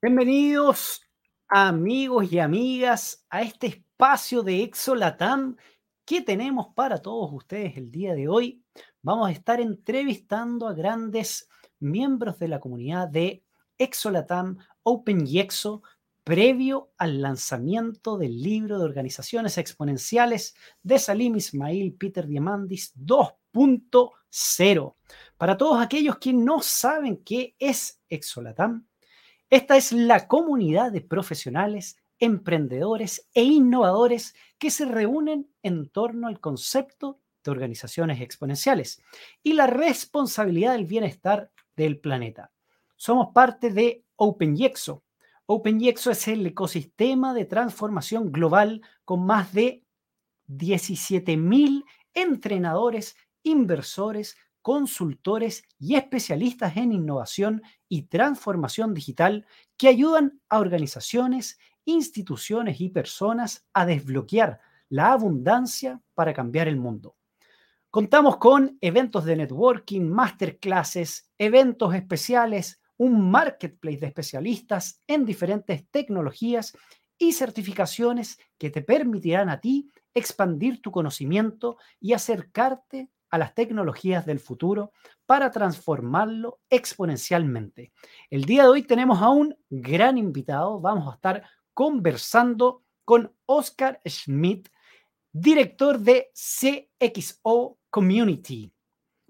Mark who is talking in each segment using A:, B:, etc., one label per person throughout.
A: Bienvenidos amigos y amigas a este espacio de Exolatam que tenemos para todos ustedes el día de hoy. Vamos a estar entrevistando a grandes miembros de la comunidad de Exolatam Open Yexo previo al lanzamiento del libro de organizaciones exponenciales de Salim Ismail Peter Diamandis 2.0. Para todos aquellos que no saben qué es Exolatam, esta es la comunidad de profesionales, emprendedores e innovadores que se reúnen en torno al concepto de organizaciones exponenciales y la responsabilidad del bienestar del planeta. Somos parte de OpenYexo. OpenYexo es el ecosistema de transformación global con más de 17.000 entrenadores, inversores, consultores y especialistas en innovación y transformación digital que ayudan a organizaciones, instituciones y personas a desbloquear la abundancia para cambiar el mundo. Contamos con eventos de networking, masterclasses, eventos especiales, un marketplace de especialistas en diferentes tecnologías y certificaciones que te permitirán a ti expandir tu conocimiento y acercarte a las tecnologías del futuro para transformarlo exponencialmente. El día de hoy tenemos a un gran invitado. Vamos a estar conversando con Oscar Schmidt, director de CXO Community.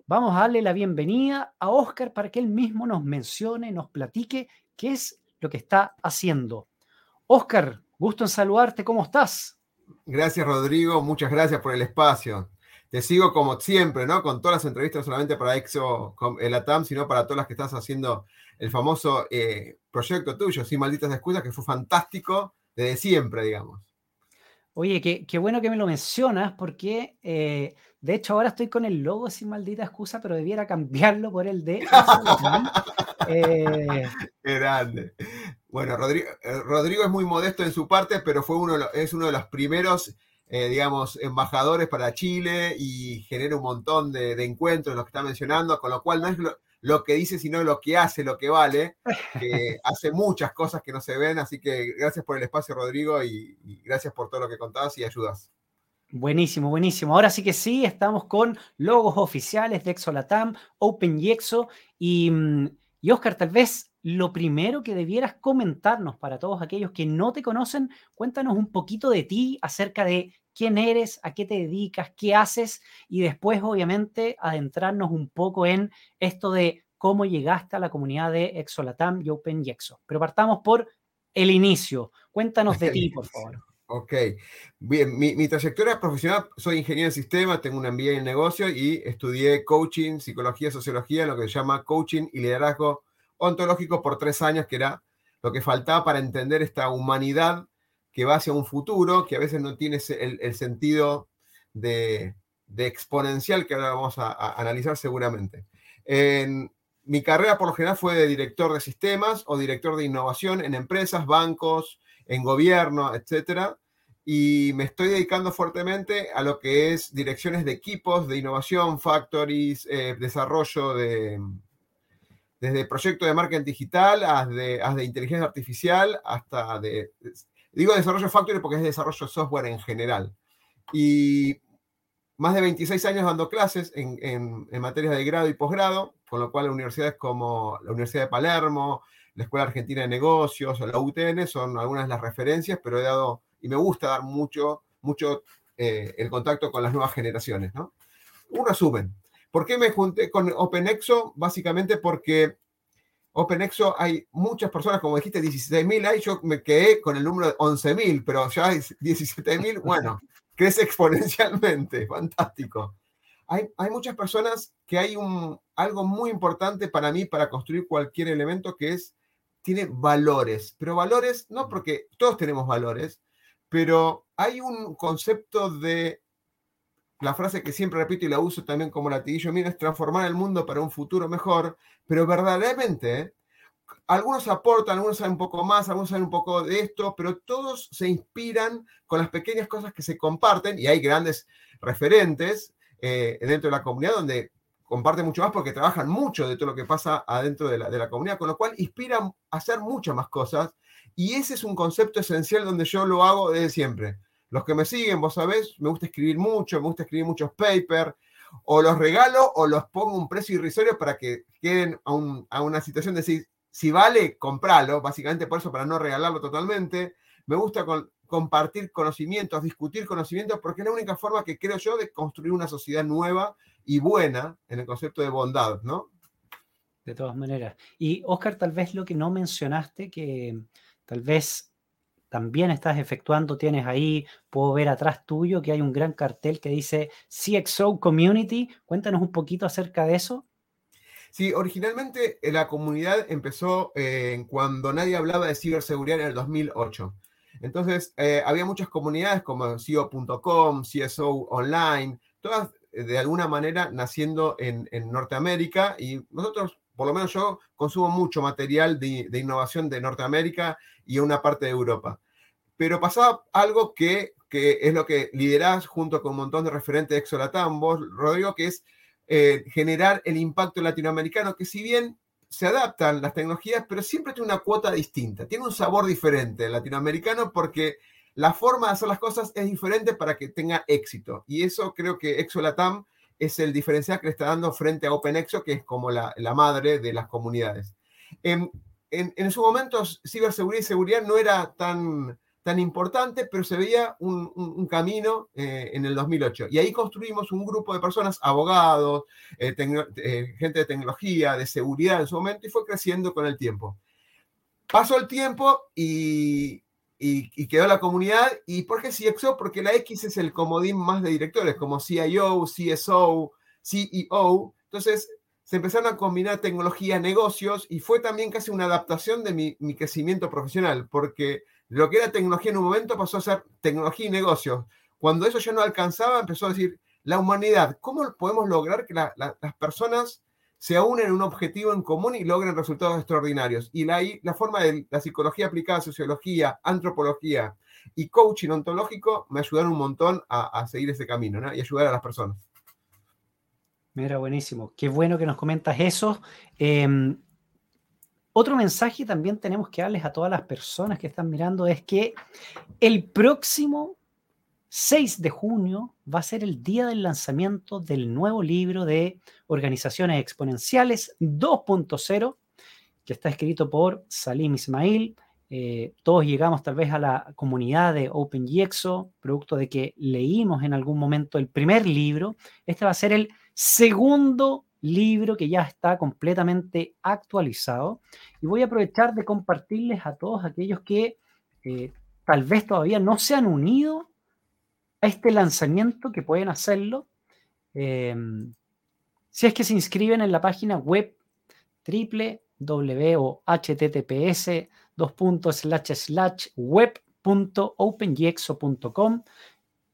A: Vamos a darle la bienvenida a Oscar para que él mismo nos mencione, nos platique qué es lo que está haciendo. Oscar, gusto en saludarte, ¿cómo estás?
B: Gracias, Rodrigo. Muchas gracias por el espacio te sigo como siempre, ¿no? Con todas las entrevistas, no solamente para EXO, el ATAM, sino para todas las que estás haciendo el famoso eh, proyecto tuyo, Sin Malditas Excusas, que fue fantástico desde siempre, digamos.
A: Oye, qué, bueno que me lo mencionas, porque eh, de hecho ahora estoy con el logo Sin Maldita Excusa, pero debiera cambiarlo por el de...
B: eh... grande. Bueno, Rodrigo, eh, Rodrigo, es muy modesto en su parte, pero fue uno, es uno de los primeros eh, digamos, embajadores para Chile y genera un montón de, encuentros, lo que está mencionando, con lo cual no es lo, que dice, sino lo que hace, lo que vale, que hace muchas cosas que no se ven, así que gracias por el espacio, Rodrigo, y, gracias por todo lo que contabas y ayudas.
A: Buenísimo, buenísimo. Ahora sí que sí, estamos con logos oficiales de Exolatam, Open Yexo y, mm, y Oscar, tal vez lo primero que debieras comentarnos para todos aquellos que no te conocen, cuéntanos un poquito de ti, acerca de quién eres, a qué te dedicas, qué haces y después obviamente adentrarnos un poco en esto de cómo llegaste a la comunidad de Exolatam y Open Yexo. Pero partamos por el inicio. Cuéntanos de ti, por favor.
B: Ok, bien, mi, trayectoria profesional, soy ingeniero en sistemas, tengo una MBA en negocio y estudié coaching, psicología, sociología, lo que se llama coaching y liderazgo ontológico por tres años, que era lo que faltaba para entender esta humanidad que va hacia un futuro, que a veces no tiene el, sentido de, exponencial que ahora vamos a, analizar seguramente. En, mi carrera por lo general fue de director de sistemas o director de innovación en empresas, bancos, en gobierno, etcétera. Y me estoy dedicando fuertemente a lo que es direcciones de equipos de innovación, factories, eh, desarrollo de, desde proyectos de marketing digital, hasta de, inteligencia artificial, hasta de, digo desarrollo factory porque es desarrollo software en general. Y más de 26 años dando clases en, en, materias de grado y posgrado, con lo cual universidades como la Universidad de Palermo, la Escuela Argentina de Negocios o la UTN son algunas de las referencias, pero he dado, y me gusta dar mucho, mucho eh, el contacto con las nuevas generaciones. ¿no? Un resumen. ¿Por qué me junté con OpenExo? Básicamente porque OpenExo hay muchas personas, como dijiste, 16.000 hay, yo me quedé con el número de 11.000, pero ya hay 17.000, bueno, crece exponencialmente, fantástico. Hay, hay, muchas personas que hay un, algo muy importante para mí para construir cualquier elemento que es, tiene valores, pero valores, no porque todos tenemos valores, pero hay un concepto de la frase que siempre repito y la uso también como latiguillo mío es transformar el mundo para un futuro mejor, pero verdaderamente algunos aportan, algunos saben un poco más, algunos saben un poco de esto, pero todos se inspiran con las pequeñas cosas que se comparten y hay grandes referentes eh, dentro de la comunidad donde comparte mucho más porque trabajan mucho de todo lo que pasa adentro de la, de la comunidad, con lo cual inspiran a hacer muchas más cosas. Y ese es un concepto esencial donde yo lo hago desde siempre. Los que me siguen, vos sabés, me gusta escribir mucho, me gusta escribir muchos papers, o los regalo o los pongo un precio irrisorio para que queden a, una situación de decir, si vale, compralo, básicamente por eso, para no regalarlo totalmente. Me gusta compartir conocimientos, discutir conocimientos, porque es la única forma que creo yo de construir una sociedad nueva y buena en el concepto de bondad, ¿no?
A: De todas maneras. Y Oscar, tal vez lo que no mencionaste, que tal vez también estás efectuando, tienes ahí, puedo ver atrás tuyo que hay un gran cartel que dice CXO Community. Cuéntanos un poquito acerca de eso.
B: Sí, originalmente eh, la comunidad empezó eh, cuando nadie hablaba de ciberseguridad en el 2008. Entonces, eh, había muchas comunidades como CIO.com, CSO Online, todas de alguna manera naciendo en, Norteamérica y nosotros, por lo menos yo, consumo mucho material de, innovación de Norteamérica y una parte de Europa. Pero pasaba algo que, es lo que liderás junto con un montón de referentes de Exolatam, vos, Rodrigo, que es eh, generar el impacto latinoamericano, que si bien se adaptan las tecnologías, pero siempre tiene una cuota distinta, tiene un sabor diferente el latinoamericano porque la forma de hacer las cosas es diferente para que tenga éxito. Y eso creo que ExoLatam es el diferencial que le está dando frente a OpenExo, que es como la, madre de las comunidades. En, en, en su momento, ciberseguridad y seguridad no era tan tan importante, pero se veía un, camino eh, en el 2008. Y ahí construimos un grupo de personas, abogados, eh, eh, gente de tecnología, de seguridad en su momento, y fue creciendo con el tiempo. Pasó el tiempo y, quedó la comunidad. ¿Y por qué CXO? Porque la X es el comodín más de directores, como CIO, CSO, CEO. Entonces, se empezaron a combinar tecnología, negocios, y fue también casi una adaptación de mi, mi crecimiento profesional, porque lo que era tecnología en un momento pasó a ser tecnología y negocios. Cuando eso ya no alcanzaba, empezó a decir, la humanidad, ¿cómo podemos lograr que las personas se unen en un objetivo en común y logren resultados extraordinarios? Y la, la forma de la psicología aplicada, sociología, antropología y coaching ontológico me ayudaron un montón a, seguir ese camino y ayudar a las personas.
A: Mira, buenísimo. Qué bueno que nos comentas eso. Em, otro mensaje también tenemos que darles a todas las personas que están mirando es que el próximo 6 de junio va a ser el día del lanzamiento del nuevo libro de Organizaciones Exponenciales 2.0, que está escrito por Salim Ismail. Eh, todos llegamos tal vez a la comunidad de OpenGXO, producto de que leímos en algún momento el primer libro. Este va a ser el segundo libro que ya está completamente actualizado. Y voy a aprovechar de compartirles a todos aquellos que eh, tal vez todavía no se han unido a este lanzamiento, que pueden hacerlo. Em, si es que se inscriben en la página web triple o https web.opengexo.com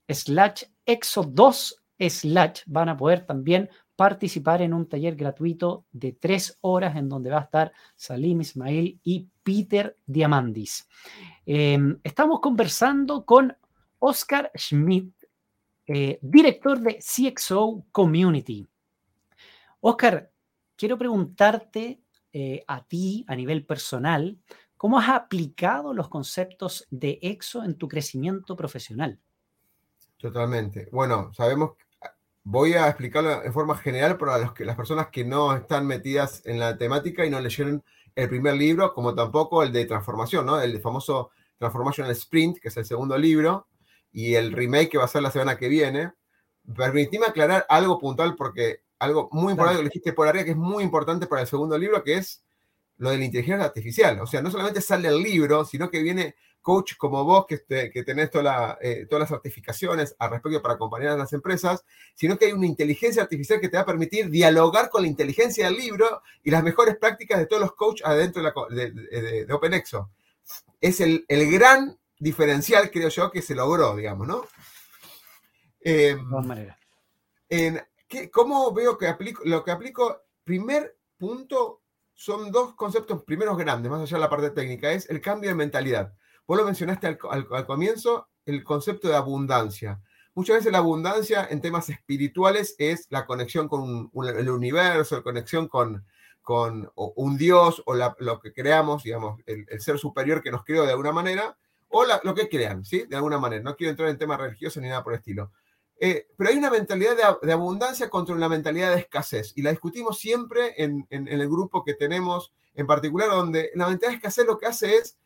A: slash exo 2 slash van a poder también participar en un taller gratuito de tres horas en donde va a estar Salim Ismail y Peter Diamandis. Em, estamos conversando con Oscar Schmidt, eh, director de CXO Community. Oscar, quiero preguntarte eh, a ti a nivel personal, ¿cómo has aplicado los conceptos de EXO en tu crecimiento profesional?
B: Totalmente. Bueno, sabemos voy a explicarlo en forma general para los que, las personas que no están metidas en la temática y no leyeron el primer libro, como tampoco el de transformación, ¿no? El famoso Transformational Sprint, que es el segundo libro, y el remake que va a ser la semana que viene. Permitime aclarar algo puntual porque algo muy importante que dijiste por arriba, que es muy importante para el segundo libro, que es lo de la inteligencia artificial. O sea, no solamente sale el libro, sino que viene coach como vos, que, que tenés toda eh, todas las certificaciones al respecto para acompañar a las empresas, sino que hay una inteligencia artificial que te va a permitir dialogar con la inteligencia del libro y las mejores prácticas de todos los coaches adentro de, de, OpenExo. Es el, el, gran diferencial, creo yo, que se logró, digamos, ¿no?
A: de todas maneras.
B: En, ¿Cómo veo que aplico? Lo que aplico, primer punto, son dos conceptos primeros grandes, más allá de la parte técnica, es el cambio de mentalidad. Vos lo mencionaste al, comienzo, el concepto de abundancia. Muchas veces la abundancia en temas espirituales es la conexión con el universo, la conexión con, con un Dios o lo que creamos, digamos, el, ser superior que nos creó de alguna manera, o lo que crean, ¿sí? De alguna manera. No quiero entrar en temas religiosos ni nada por el estilo. Eh, pero hay una mentalidad de, abundancia contra una mentalidad de escasez, y la discutimos siempre en, el grupo que tenemos en particular, donde la mentalidad de escasez lo que hace es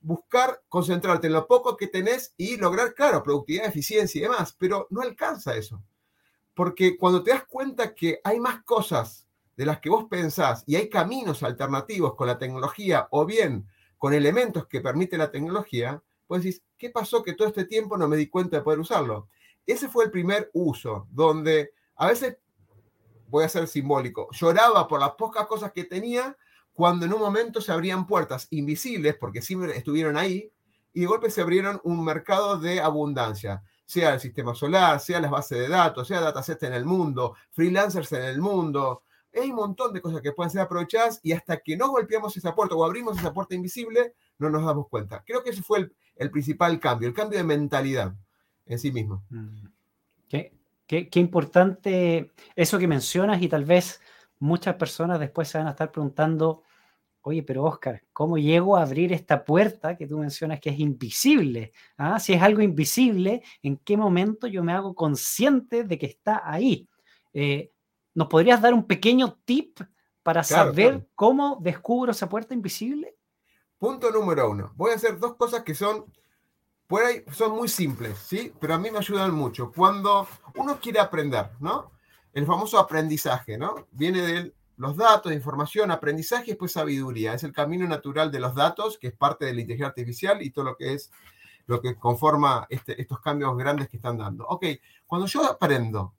B: buscar concentrarte en lo poco que tenés y lograr, claro, productividad, eficiencia y demás, pero no alcanza eso. Porque cuando te das cuenta que hay más cosas de las que vos pensás y hay caminos alternativos con la tecnología o bien con elementos que permite la tecnología, pues decís, ¿qué pasó que todo este tiempo no me di cuenta de poder usarlo? Ese fue el primer uso, donde a veces, voy a ser simbólico, lloraba por las pocas cosas que tenía cuando en un momento se abrían puertas invisibles, porque siempre estuvieron ahí, y de golpe se abrieron un mercado de abundancia, sea el sistema solar, sea las bases de datos, sea datasets en el mundo, freelancers en el mundo, hay un montón de cosas que pueden ser aprovechadas y hasta que no golpeamos esa puerta o abrimos esa puerta invisible, no nos damos cuenta. Creo que ese fue el, principal cambio, el cambio de mentalidad en sí mismo. Mm.
A: Qué, qué, importante eso que mencionas y tal vez muchas personas después se van a estar preguntando, oye, pero Oscar, ¿cómo llego a abrir esta puerta que tú mencionas que es invisible? ¿Ah? Si es algo invisible, ¿en qué momento yo me hago consciente de que está ahí? Eh, ¿Nos podrías dar un pequeño tip para saber cómo descubro esa puerta invisible?
B: Punto número uno. Voy a hacer dos cosas que son, por ahí, son muy simples, ¿sí? Pero a mí me ayudan mucho. Cuando uno quiere aprender, ¿no? El famoso aprendizaje, ¿no? Viene de los datos, información, aprendizaje y después sabiduría. Es el camino natural de los datos, que es parte de la inteligencia artificial y todo lo que es lo que conforma este, estos cambios grandes que están dando. Ok, cuando yo aprendo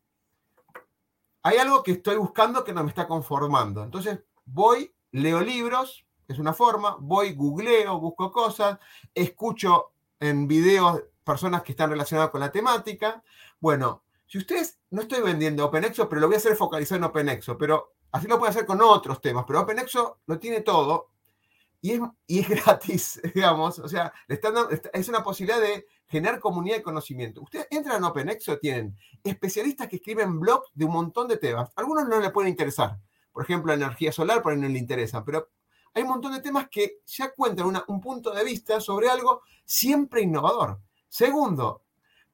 B: hay algo que estoy buscando que no me está conformando. Entonces voy, leo libros, es una forma, voy, googleo, busco cosas, escucho en videos personas que están relacionadas con la temática. Bueno, si ustedes, no estoy vendiendo OpenExo, pero lo voy a hacer focalizado en OpenExo, pero así lo puedo hacer con otros temas, pero OpenExo lo tiene todo y es, y es gratis, digamos, o sea, es una posibilidad de generar comunidad de conocimiento. Ustedes entran a OpenExo, tienen especialistas que escriben blogs de un montón de temas. Algunos no les pueden interesar. Por ejemplo, energía solar, por ahí no le interesa, pero hay un montón de temas que ya cuentan un punto de vista sobre algo siempre innovador. Segundo,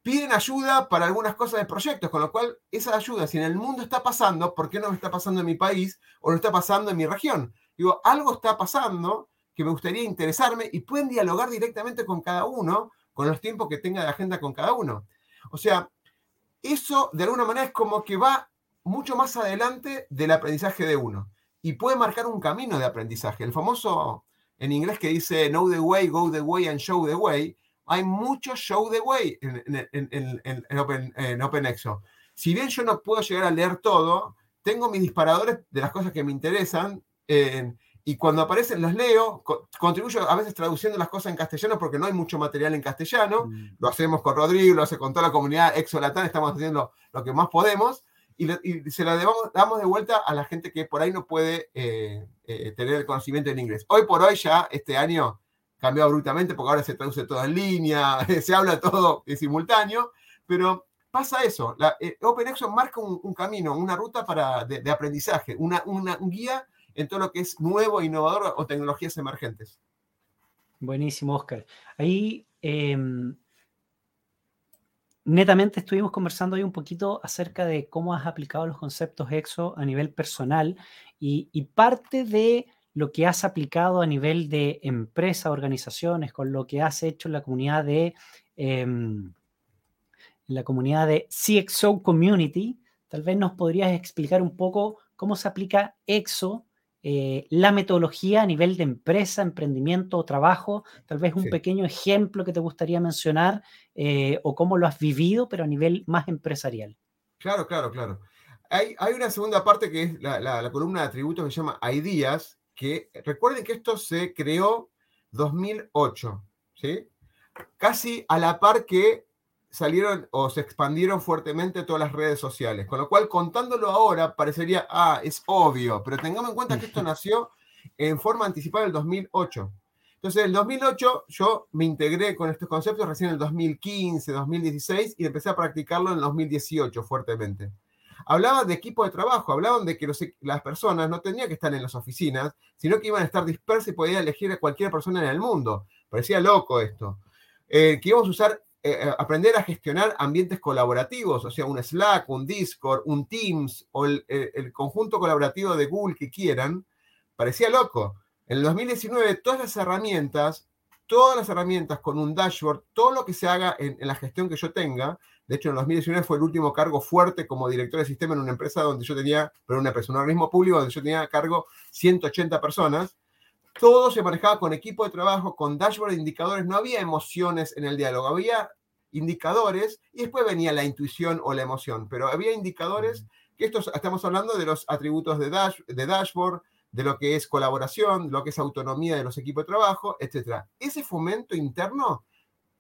B: piden ayuda para algunas cosas de proyectos, con lo cual esa ayuda, si en el mundo está pasando, ¿por qué no me está pasando en mi país o no está pasando en mi región? Digo, algo está pasando que me gustaría interesarme y pueden dialogar directamente con cada uno con los tiempos que tenga de agenda con cada uno. O sea, eso de alguna manera es como que va mucho más adelante del aprendizaje de uno y puede marcar un camino de aprendizaje. El famoso en inglés que dice know the way, go the way and show the way. Hay mucho show the way en, Open, en OpenExo. Si bien yo no puedo llegar a leer todo, tengo mis disparadores de las cosas que me interesan. en y cuando aparecen los leo, contribuyo a veces traduciendo las cosas en castellano porque no hay mucho material en castellano, mm. lo hacemos con Rodrigo, lo hace con toda la comunidad exolatán, estamos haciendo lo que más podemos y, se lo damos, de vuelta a la gente que por ahí no puede eh, eh, tener el conocimiento en inglés. Hoy por hoy ya este año cambió abruptamente porque ahora se traduce todo en línea, se habla todo en simultáneo, pero pasa eso. La, eh, OpenExo marca un, camino, una ruta para, de, aprendizaje, una, una, un guía en todo lo que es nuevo, innovador o tecnologías emergentes.
A: Buenísimo, Oscar. Ahí em, netamente estuvimos conversando hoy un poquito acerca de cómo has aplicado los conceptos EXO a nivel personal y, parte de lo que has aplicado a nivel de empresa, organizaciones, con lo que has hecho en la comunidad de em, la comunidad de CXO Community. Tal vez nos podrías explicar un poco cómo se aplica EXO eh, la metodología a nivel de empresa, emprendimiento o trabajo, tal vez un pequeño ejemplo que te gustaría mencionar eh, o cómo lo has vivido, pero a nivel más empresarial.
B: Claro, claro, claro. Hay, hay una segunda parte que es la, columna de atributos que se llama Ideas, que recuerden que esto se creó 2008, ¿sí? Casi a la par que salieron o se expandieron fuertemente todas las redes sociales. Con lo cual, contándolo ahora, parecería, ah, es obvio, pero tengamos en cuenta que esto nació en forma anticipada en el 2008. Entonces, en el 2008 yo me integré con estos conceptos recién en el 2015, 2016 y empecé a practicarlo en el 2018 fuertemente. Hablaba de equipo de trabajo, hablaban de que las personas no tenían que estar en las oficinas, sino que iban a estar dispersas y podían elegir a cualquier persona en el mundo. Parecía loco esto. Eh, que íbamos a usar, eh, eh, aprender a gestionar ambientes colaborativos, o sea, un Slack, un Discord, un Teams o el, conjunto colaborativo de Google que quieran. Parecía loco. En el 2019, todas las herramientas, todas las herramientas con un dashboard, todo lo que se haga en, la gestión que yo tenga, de hecho en el 2019 fue el último cargo fuerte como director de sistema en una empresa donde yo tenía, pero una empresa, un organismo público donde yo tenía a cargo 180 personas, todo se manejaba con equipo de trabajo, con dashboard de indicadores, no había emociones en el diálogo, había indicadores y después venía la intuición o la emoción, pero había indicadores que estos, estamos hablando de los atributos de, dash, de dashboard, de lo que es colaboración, lo que es autonomía de los equipos de trabajo, etc. Ese fomento interno,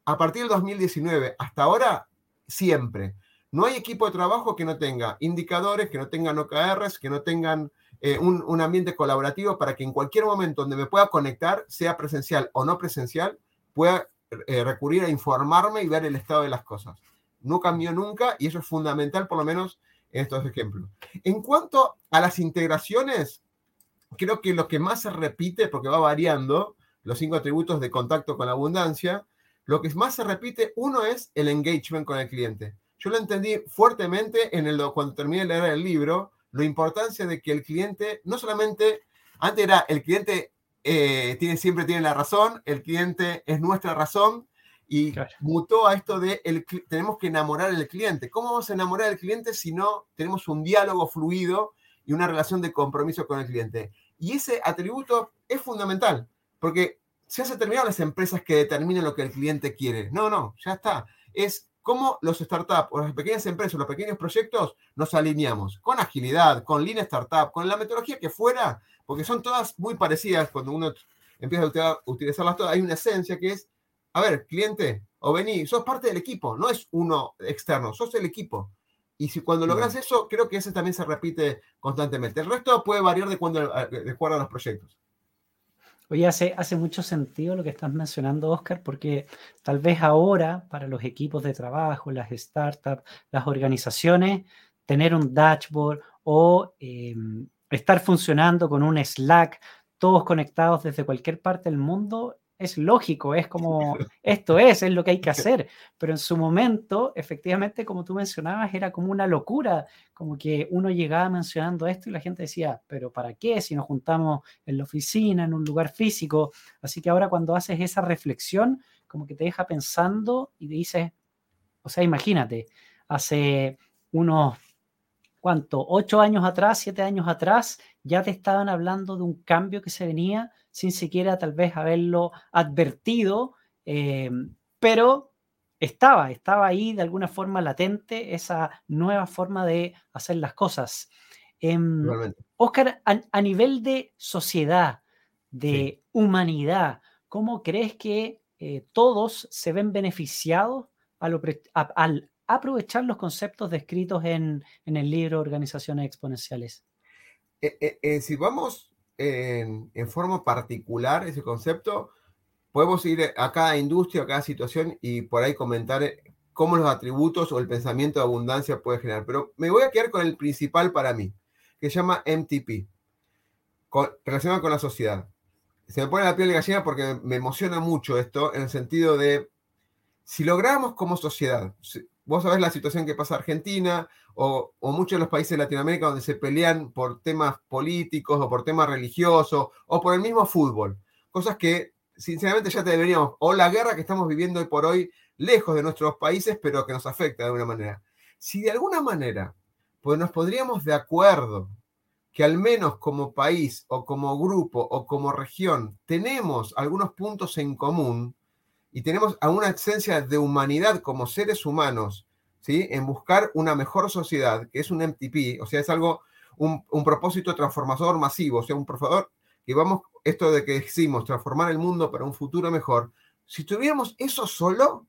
B: a partir del 2019 hasta ahora, siempre. No hay equipo de trabajo que no tenga indicadores, que no tengan OKRs, que no tengan eh, un, ambiente colaborativo para que en cualquier momento donde me pueda conectar, sea presencial o no presencial, pueda eh, recurrir a informarme y ver el estado de las cosas. No cambió nunca y eso es fundamental, por lo menos en estos ejemplos. En cuanto a las integraciones, creo que lo que más se repite, porque va variando, los cinco atributos de contacto con la abundancia, lo que más se repite, uno es el engagement con el cliente. Yo lo entendí fuertemente en el, cuando terminé de leer el libro, la importancia de que el cliente, no solamente, antes era el cliente eh, tiene, siempre tiene la razón, el cliente es nuestra razón, y mutó a esto de el, tenemos que enamorar al cliente. ¿Cómo vamos a enamorar al cliente si no tenemos un diálogo fluido y una relación de compromiso con el cliente? Y ese atributo es fundamental, porque se hace terminar las empresas que determinen lo que el cliente quiere. No, no, ya está. Es cómo los startups o las pequeñas empresas, los pequeños proyectos, nos alineamos con agilidad, con línea startup, con la metodología que fuera, porque son todas muy parecidas cuando uno empieza a utilizarlas todas. Hay una esencia que es, a ver, cliente, o vení, sos parte del equipo, no es uno externo, sos el equipo. Y si cuando logras eso, creo que ese también se repite constantemente. El resto puede variar de, cuando, de acuerdo a los proyectos.
A: Oye, hace, hace mucho sentido lo que estás mencionando, Oscar, porque tal vez ahora para los equipos de trabajo, las startups, las organizaciones, tener un dashboard o em, estar funcionando con un Slack, todos conectados desde cualquier parte del mundo, es lógico, es como, esto es, es lo que hay que hacer. Pero en su momento, efectivamente, como tú mencionabas, era como una locura, como que uno llegaba mencionando esto y la gente decía, pero ¿para qué si nos juntamos en la oficina, en un lugar físico? Así que ahora cuando haces esa reflexión, como que te deja pensando y dices, o sea, imagínate, hace unos ¿cuánto? Ocho años atrás, siete años atrás, ya te estaban hablando de un cambio que se venía sin siquiera tal vez haberlo advertido, eh, pero estaba, estaba ahí de alguna forma latente esa nueva forma de hacer las cosas. Oscar, em, a, nivel de sociedad, de humanidad, ¿cómo crees que eh, todos se ven beneficiados al, al, aprovechar los conceptos descritos en, el libro Organizaciones Exponenciales?
B: Eh, eh, eh, si vamos en, forma particular ese concepto, podemos ir a cada industria, a cada situación y por ahí comentar cómo los atributos o el pensamiento de abundancia puede generar. Pero me voy a quedar con el principal para mí, que se llama MTP, relacionado con la sociedad. Se me pone la piel de gallina porque me emociona mucho esto en el sentido de, si logramos como sociedad, vos sabés la situación que pasa en Argentina o, muchos de los países de Latinoamérica donde se pelean por temas políticos o por temas religiosos o por el mismo fútbol. Cosas que sinceramente ya te deberíamos, o la guerra que estamos viviendo hoy por hoy lejos de nuestros países, pero que nos afecta de alguna manera. Si de alguna manera pues nos podríamos de acuerdo que al menos como país o como grupo o como región tenemos algunos puntos en común, y tenemos a una esencia de humanidad como seres humanos, ¿sí? En buscar una mejor sociedad, que es un MTP, o sea, es algo, un, propósito transformador masivo, o sea, un profesor que vamos, esto de que decimos, transformar el mundo para un futuro mejor, si tuviéramos eso solo,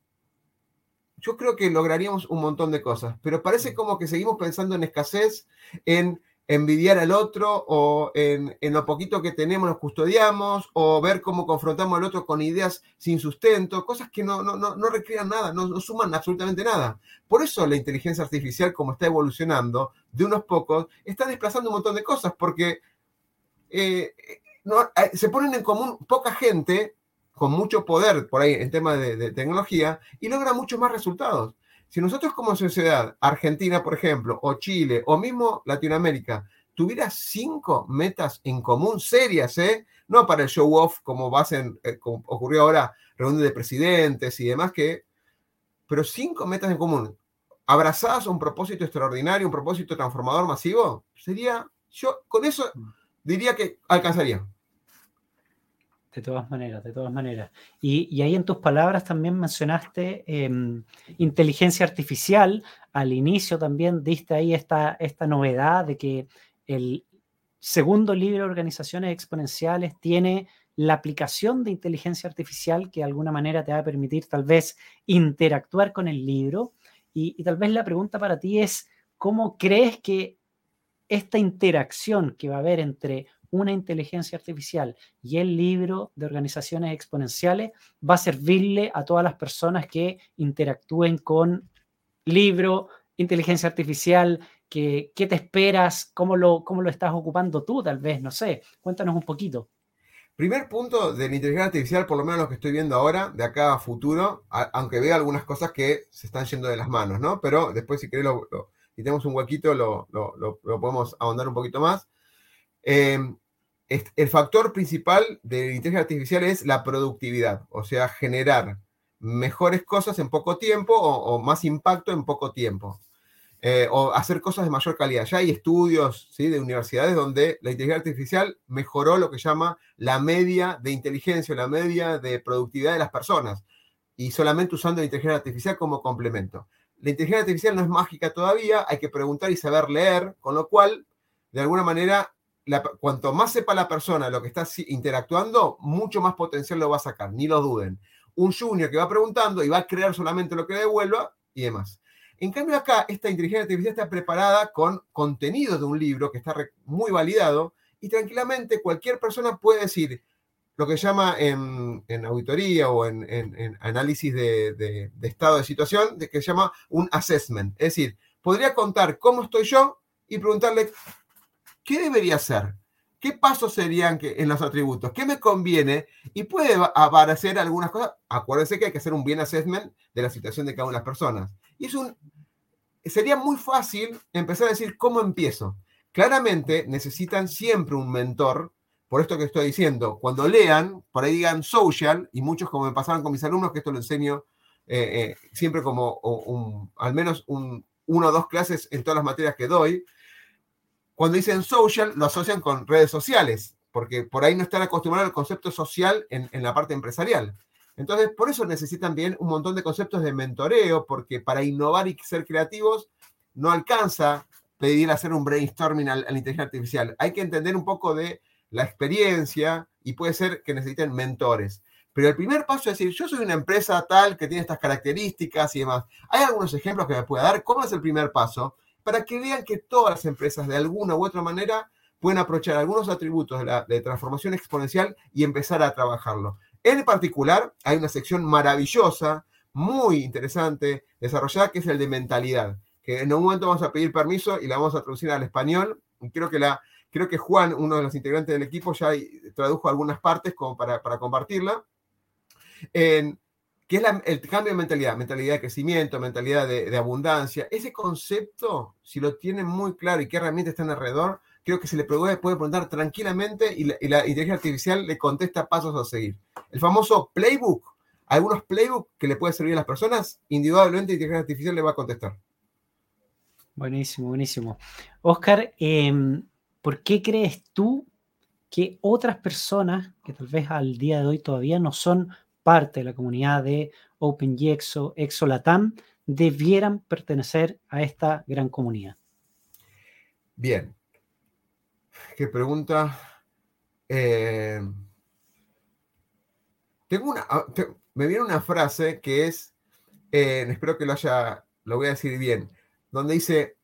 B: yo creo que lograríamos un montón de cosas, pero parece como que seguimos pensando en escasez, en envidiar al otro o en, lo poquito que tenemos nos custodiamos o ver cómo confrontamos al otro con ideas sin sustento, cosas que no, no, no, recrean nada, no, no, suman absolutamente nada. Por eso la inteligencia artificial, como está evolucionando de unos pocos, está desplazando un montón de cosas porque eh, eh, se ponen en común poca gente con mucho poder por ahí en temas de, tecnología y logra muchos más resultados. Si nosotros como sociedad, Argentina, por ejemplo, o Chile, o mismo Latinoamérica, tuviera cinco metas en común serias, ¿eh? no para el show off como, eh, como ocurrió ahora, reunión de presidentes y demás, que, pero cinco metas en común, abrazadas a un propósito extraordinario, un propósito transformador masivo, sería, yo con eso mm. diría que alcanzaría.
A: De todas maneras, de todas maneras. Y, ahí en tus palabras también mencionaste em, inteligencia artificial. Al inicio también diste ahí esta, esta novedad de que el segundo libro de organizaciones exponenciales tiene la aplicación de inteligencia artificial que de alguna manera te va a permitir tal vez interactuar con el libro. Y, y tal vez la pregunta para ti es, ¿cómo crees que esta interacción que va a haber entre una inteligencia artificial y el libro de organizaciones exponenciales va a servirle a todas las personas que interactúen con libro, inteligencia artificial, que, ¿qué te esperas? ¿Cómo lo, ¿Cómo lo estás ocupando tú tal vez? No sé, cuéntanos un poquito.
B: Primer punto de la inteligencia artificial, por lo menos lo que estoy viendo ahora, de acá a futuro, aunque vea algunas cosas que se están yendo de las manos, ¿no? Pero después, si querés, si tenemos un huequito, lo, lo, podemos ahondar un poquito más. Eh, el factor principal de la inteligencia artificial es la productividad, o sea, generar mejores cosas en poco tiempo o, más impacto en poco tiempo. Eh, o hacer cosas de mayor calidad. Ya hay estudios ¿sí? de universidades donde la inteligencia artificial mejoró lo que llama la media de inteligencia, la media de productividad de las personas, y solamente usando la inteligencia artificial como complemento. La inteligencia artificial no es mágica todavía, hay que preguntar y saber leer, con lo cual, de alguna manera, cuanto más sepa la persona lo que está interactuando, mucho más potencial lo va a sacar, ni lo duden. Un junior que va preguntando y va a crear solamente lo que devuelva y demás. En cambio acá, esta inteligencia artificial está preparada con contenido de un libro que está muy validado y tranquilamente cualquier persona puede decir lo que llama en, auditoría o en, análisis de, de, estado de situación, de que se llama un assessment. Es decir, podría contar cómo estoy yo y preguntarle ¿qué debería hacer? ¿Qué pasos serían que, en los atributos? ¿Qué me conviene? Y puede aparecer algunas cosas. Acuérdense que hay que hacer un bien assessment de la situación de cada una de las personas. Y es un, sería muy fácil empezar a decir cómo empiezo. Claramente necesitan siempre un mentor, por esto que estoy diciendo. Cuando lean, por ahí digan social, y muchos como me pasaron con mis alumnos, que esto lo enseño eh, eh, siempre como al menos un, uno o dos clases en todas las materias que doy, cuando dicen social, lo asocian con redes sociales, porque por ahí no están acostumbrados al concepto social en, la parte empresarial. Entonces, por eso necesitan bien un montón de conceptos de mentoreo, porque para innovar y ser creativos no alcanza pedir hacer un brainstorming a la inteligencia artificial. Hay que entender un poco de la experiencia y puede ser que necesiten mentores. Pero el primer paso es decir, yo soy una empresa tal que tiene estas características y demás. ¿Hay algunos ejemplos que me pueda dar? ¿Cómo es el primer paso? Para que vean que todas las empresas de alguna u otra manera pueden aprovechar algunos atributos de, la, transformación exponencial y empezar a trabajarlo. En particular, hay una sección maravillosa, muy interesante, desarrollada, que es el de mentalidad, que en un momento vamos a pedir permiso y la vamos a traducir al español. creo que, la, creo que Juan, uno de los integrantes del equipo, ya tradujo algunas partes como para, para compartirla. Que es el cambio de mentalidad, mentalidad de crecimiento, mentalidad de, abundancia. Ese concepto, si lo tienen muy claro y qué herramientas están alrededor, creo que se le puede, puede preguntar tranquilamente y la, inteligencia artificial le contesta pasos a seguir. El famoso playbook, algunos playbooks que le puede servir a las personas, indudablemente la inteligencia artificial le va a contestar.
A: Buenísimo, buenísimo. Oscar, em, ¿por qué crees tú que otras personas que tal vez al día de hoy todavía no son parte de la comunidad de OpenGXO, ExoLatam, debieran pertenecer a esta gran comunidad?
B: Bien. ¿Qué pregunta? Eh, tengo una, ah, me viene una frase que es, eh, espero que lo haya, lo voy a decir bien, donde dice,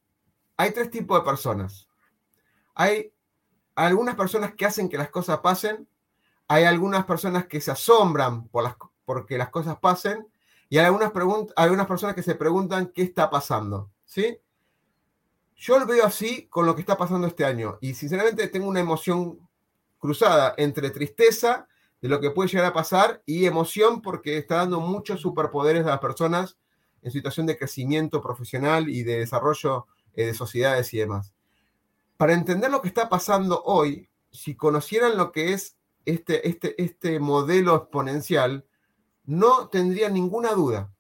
B: hay tres tipos de personas. Hay algunas personas que hacen que las cosas pasen, hay algunas personas que se asombran por las, porque las cosas pasen y hay algunas, algunas personas que se preguntan qué está pasando, ¿sí? Yo lo veo así con lo que está pasando este año y sinceramente tengo una emoción cruzada entre tristeza de lo que puede llegar a pasar y emoción porque está dando muchos superpoderes a las personas en situación de crecimiento profesional y de desarrollo eh, de sociedades y demás. Para entender lo que está pasando hoy, si conocieran lo que es este, este, este modelo exponencial, no tendrían ninguna duda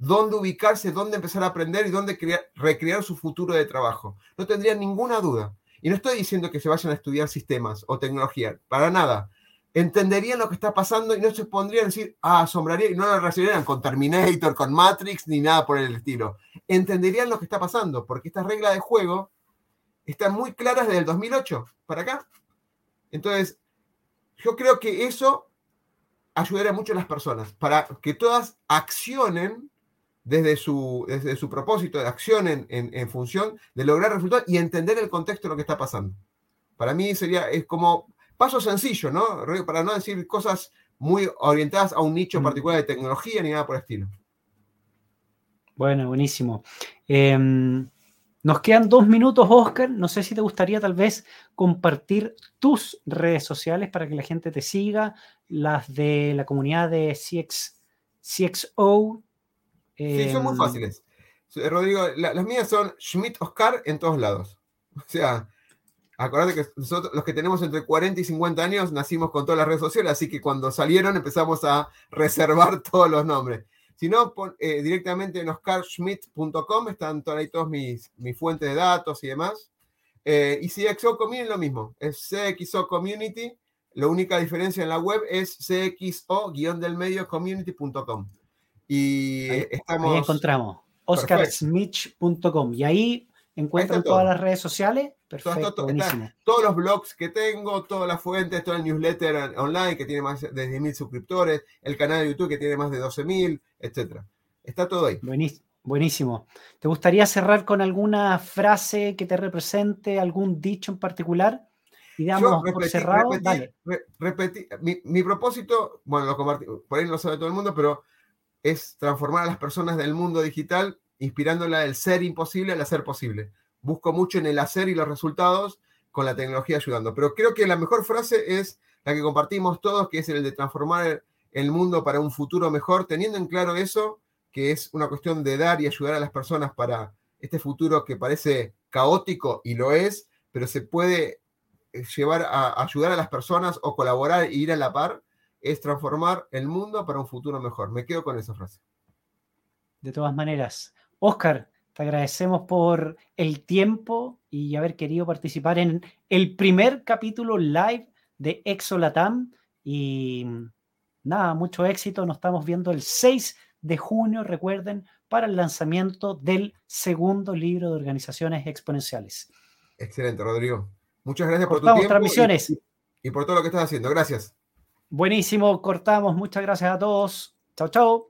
B: dónde ubicarse, dónde empezar a aprender y dónde recrear su futuro de trabajo. No tendrían ninguna duda. Y no estoy diciendo que se vayan a estudiar sistemas o tecnología, para nada. Entenderían lo que está pasando y no se pondrían a decir, ah, asombraría, y no lo relacionarían con Terminator, con Matrix, ni nada por el estilo. Entenderían lo que está pasando, porque estas reglas de juego están muy claras desde el 2008 para acá. Entonces, yo creo que eso ayudaría mucho a las personas, para que todas accionen desde su, desde su propósito, accionen en, en función de lograr resultados y entender el contexto de lo que está pasando. Para mí sería, es como paso sencillo, ¿no? Para no decir cosas muy orientadas a un nicho mm. particular de tecnología ni nada por el estilo.
A: Bueno, buenísimo. Em, nos quedan dos minutos, Oscar. No sé si te gustaría tal vez compartir tus redes sociales para que la gente te siga, las de la comunidad de CX, CXO.
B: sí, son muy em, fáciles. Rodrigo, las mías son Schmidt Oscar en todos lados. O sea, Acordate que nosotros, los que tenemos entre 40 y 50 años, nacimos con todas las redes sociales, así que cuando salieron empezamos a reservar todos los nombres. Si no, eh, directamente en oscarschmidt.com están ahí todas mis, mis, fuentes de datos y demás. Eh, y CXO Community lo mismo, es CXO Community. La única diferencia en la web es CXO-del community.com.
A: Y estamos. Ahí encontramos oscarsmith.com. Y ahí encuentran todas las redes sociales. Perfecto, buenísimo.
B: todos los blogs que tengo, todas las fuentes, todo el newsletter online que tiene más de 10.000 suscriptores, el canal de YouTube que tiene más de 12.000, etc. Está todo ahí.
A: Buenísimo. ¿Te gustaría cerrar con alguna frase que te represente, algún dicho en particular?
B: Y damos por cerrado. mi, propósito, bueno, lo compartí, por ahí no lo sabe todo el mundo, pero es transformar a las personas del mundo digital inspirándola del ser imposible al hacer posible. Busco mucho en el hacer y los resultados con la tecnología ayudando. Pero creo que la mejor frase es la que compartimos todos, que es el de transformar el mundo para un futuro mejor, teniendo en claro eso, que es una cuestión de dar y ayudar a las personas para este futuro que parece caótico y lo es, pero se puede eh, llevar a ayudar a las personas o colaborar e ir a la par, es transformar el mundo para un futuro mejor. Me quedo con esa frase.
A: De todas maneras, Oscar, te agradecemos por el tiempo y haber querido participar en el primer capítulo live de Exolatam. Y nada, mucho éxito. Nos estamos viendo el 6 de junio, recuerden, para el lanzamiento del segundo libro de organizaciones exponenciales.
B: Excelente, Rodrigo. Muchas gracias por tu tiempo
A: transmisiones.
B: y por todo lo que estás haciendo. Gracias.
A: Buenísimo, cortamos. Muchas gracias a todos. Chao, chao.